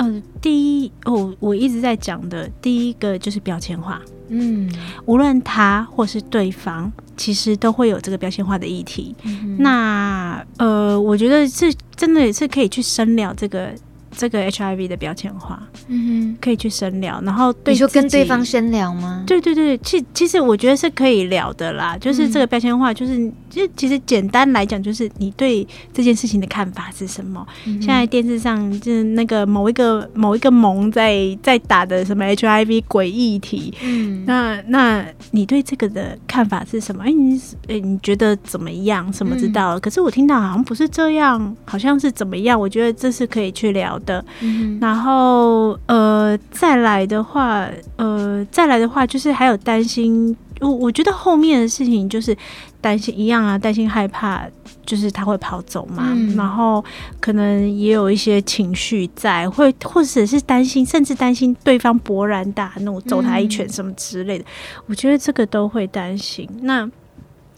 呃，第一哦，我一直在讲的第一个就是标签化。嗯，无论他或是对方，其实都会有这个标签化的议题。嗯、那呃，我觉得是真的也是可以去深聊这个。这个 HIV 的标签化，嗯哼，可以去深聊，然后对，你说跟对方深聊吗？对对对，其其实我觉得是可以聊的啦。就是这个标签化，就是就其实简单来讲，就是你对这件事情的看法是什么？嗯、现在电视上就是那个某一个某一个盟在在打的什么 HIV 诡异体，嗯，那那你对这个的看法是什么？哎，你哎你觉得怎么样？什么知道？嗯、可是我听到好像不是这样，好像是怎么样？我觉得这是可以去聊的。的，嗯、然后呃，再来的话，呃，再来的话，就是还有担心，我我觉得后面的事情就是担心一样啊，担心害怕，就是他会跑走嘛，嗯、然后可能也有一些情绪在，会或者是担心，甚至担心对方勃然大怒，揍他一拳什么之类的，嗯、我觉得这个都会担心。那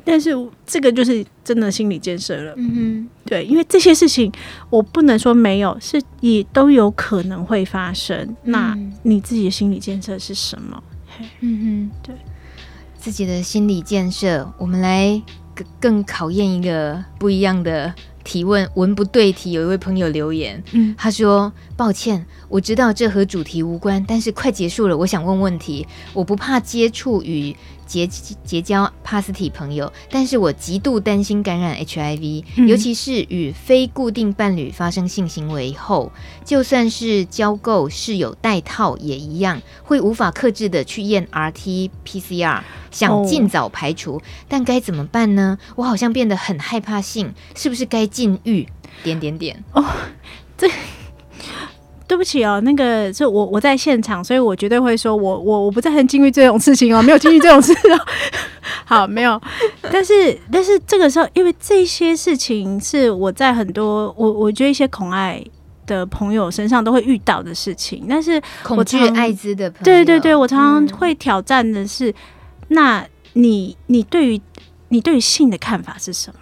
但是这个就是真的心理建设了，嗯哼，对，因为这些事情我不能说没有，是也都有可能会发生。嗯、那你自己的心理建设是什么？嗯哼，对，自己的心理建设，我们来更更考验一个不一样的提问文不对题，有一位朋友留言，嗯，他说：“抱歉，我知道这和主题无关，但是快结束了，我想问问题。我不怕接触与结结交帕斯体朋友，但是我极度担心感染 HIV，嗯，尤其是与非固定伴侣发生性行为后，就算是交够室友带套也一样，会无法克制的去验 RT PCR，想尽早排除，哦，但该怎么办呢？我好像变得很害怕性，是不是该？”禁欲点点点。哦，这对不起哦，那个是我我在现场，所以我绝对会说我我我不再很禁欲这种事情哦，没有禁欲这种事哦。好，没有，但是但是这个时候，因为这些事情是我在很多我我觉得一些恐爱的朋友身上都会遇到的事情，但是恐惧艾滋的朋友，对对对，我常常会挑战的是，嗯、那你你对于你对于性的看法是什么？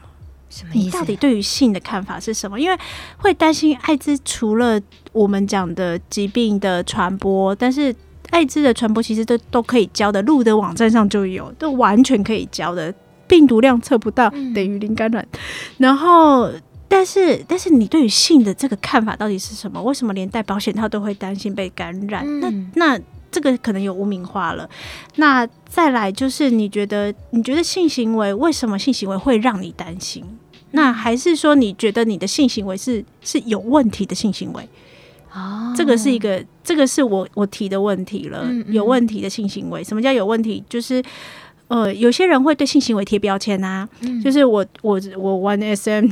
什么意思？你到底对于性的看法是什么？因为会担心艾滋，除了我们讲的疾病的传播，但是艾滋的传播其实都都可以教的，路的网站上就有，都完全可以教的，病毒量测不到，等于零感染。嗯、然后，但是但是你对于性的这个看法到底是什么？为什么连戴保险套都会担心被感染？嗯、那那。这个可能有污名化了。那再来就是，你觉得你觉得性行为为什么性行为会让你担心？那还是说你觉得你的性行为是是有问题的性行为？哦，这个是一个，这个是我我提的问题了。嗯嗯。有问题的性行为，什么叫有问题？就是呃，有些人会对性行为贴标签啊，嗯、就是我我我玩 SM，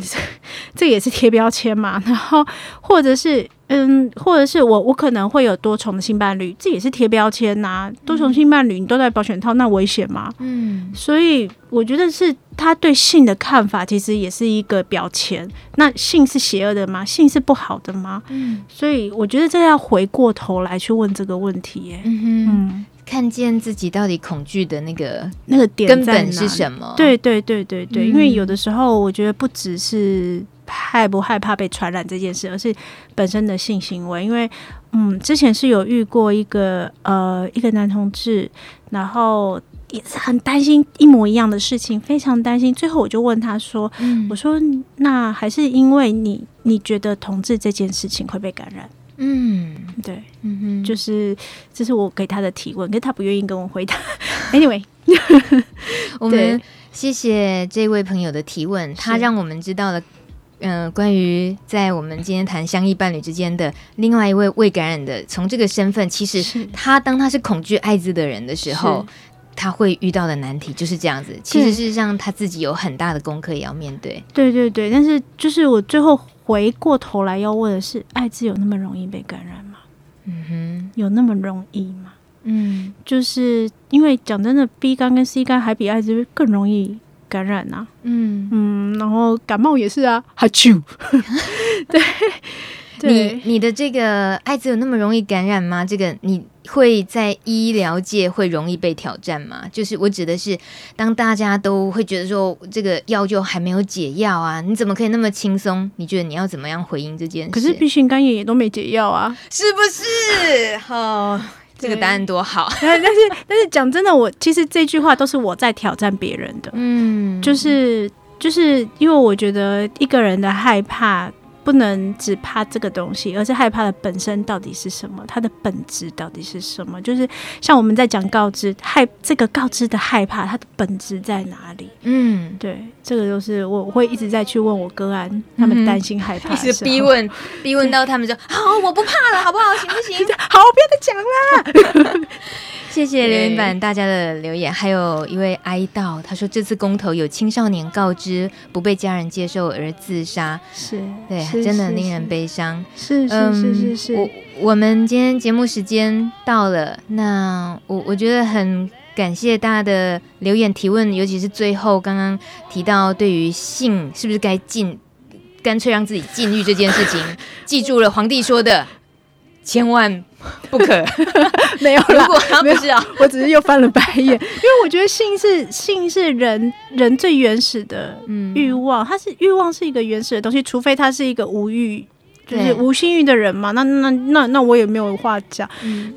这也是贴标签嘛。然后或者是。嗯，或者是我，我可能会有多重的性伴侣，这也是贴标签呐、啊。多重性伴侣，你都戴保险套，那危险吗？嗯，所以我觉得是他对性的看法，其实也是一个标签。那性是邪恶的吗？性是不好的吗？嗯，所以我觉得这要回过头来去问这个问题、欸。嗯哼，嗯，看见自己到底恐惧的那个那个点根本是什么？对对对对对，嗯、因为有的时候我觉得不只是。害不害怕被传染这件事，而是本身的性行为。因为，嗯，之前是有遇过一个呃一个男同志，然后也是很担心一模一样的事情，非常担心。最后我就问他说：“嗯、我说那还是因为你你觉得同志这件事情会被感染？”嗯，对，嗯哼，就是这是我给他的提问，可是他不愿意跟我回答。Anyway，我们谢谢这位朋友的提问，他让我们知道了。嗯、呃，关于在我们今天谈相依伴侣之间的另外一位未感染的，从这个身份，其实他当他是恐惧艾滋的人的时候，他会遇到的难题就是这样子。其实事实上他自己有很大的功课也要面对。对对对，但是就是我最后回过头来要问的是，艾滋有那么容易被感染吗？嗯哼，有那么容易吗？嗯，就是因为讲真的，B 肝跟 C 肝还比艾滋更容易。感染呐、啊，嗯嗯，然后感冒也是啊，哈啾，对，你你的这个艾滋有那么容易感染吗？这个你会在医疗界会容易被挑战吗？就是我指的是，当大家都会觉得说这个药就还没有解药啊，你怎么可以那么轻松？你觉得你要怎么样回应这件事？可是 B 型肝炎也都没解药啊，是不是？好。这个答案多好，但是但是讲真的，我其实这句话都是我在挑战别人的，嗯，就是就是因为我觉得一个人的害怕。不能只怕这个东西，而是害怕的本身到底是什么？它的本质到底是什么？就是像我们在讲告知害这个告知的害怕，它的本质在哪里？嗯，对，这个就是我会一直在去问我个案，他们担心害怕，一 直逼问，逼问到他们就 好，我不怕了，好不好？行不行？好，不要再讲了。谢谢留言板大家的留言，还有一位哀悼，他说这次公投有青少年告知不被家人接受而自杀，是对，真的令人悲伤。是是是是是。我我们今天节目时间到了，那我我觉得很感谢大家的留言提问，尤其是最后刚刚提到对于性是不是该禁，干脆让自己禁欲这件事情，记住了皇帝说的。千万 不可。没有啦，没有，我只是又翻了白眼，因为我觉得性是性是人人最原始的欲望，它是欲望是一个原始的东西，除非他是一个无欲就是无性欲的人嘛，那那那那我也没有话讲。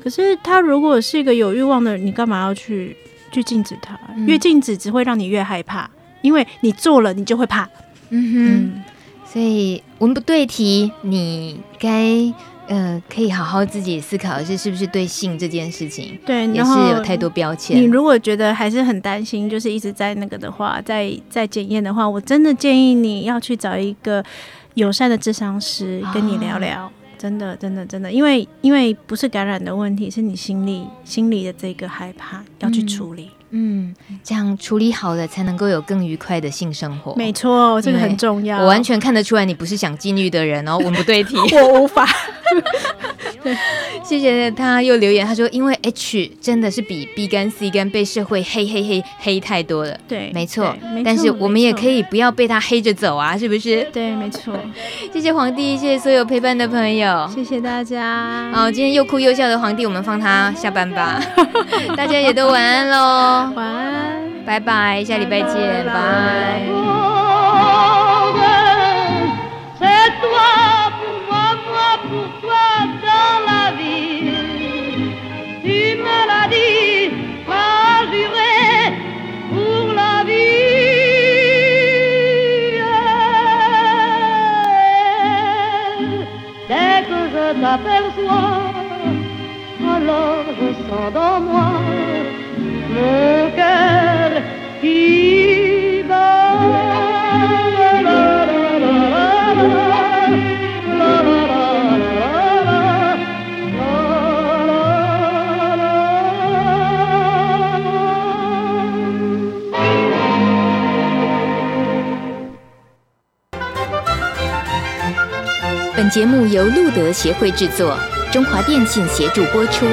可是他如果是一个有欲望的人，你干嘛要去去禁止他？越禁止只会让你越害怕，因为你做了你就会怕。嗯哼。所以文不对题，你该呃可以好好自己思考的是，是不是对性这件事情，对，也是有太多标签。你如果觉得还是很担心，就是一直在那个的话，在在检验的话，我真的建议你要去找一个友善的智商师跟你聊聊。哦真的，真的，真的，因为因为不是感染的问题，是你心里心里的这个害怕要去处理。嗯，嗯，这样处理好了，才能够有更愉快的性生活。没错，这个很重要。我完全看得出来，你不是想禁欲的人哦，文不对题，我无法。对，谢谢他又留言，他说因为 H 真的是比 B 跟 C 跟被社会黑黑黑黑太多了。对，没错。但是我们也可以不要被他黑着走啊，是不是？对，没错。谢谢皇帝，谢谢所有陪伴的朋友，谢谢大家。好，今天又哭又笑的皇帝，我们放他下班吧。大家也都晚安喽，晚安，拜拜，下礼拜见，拜。本节目由路德协会制作，中华电信协助播出。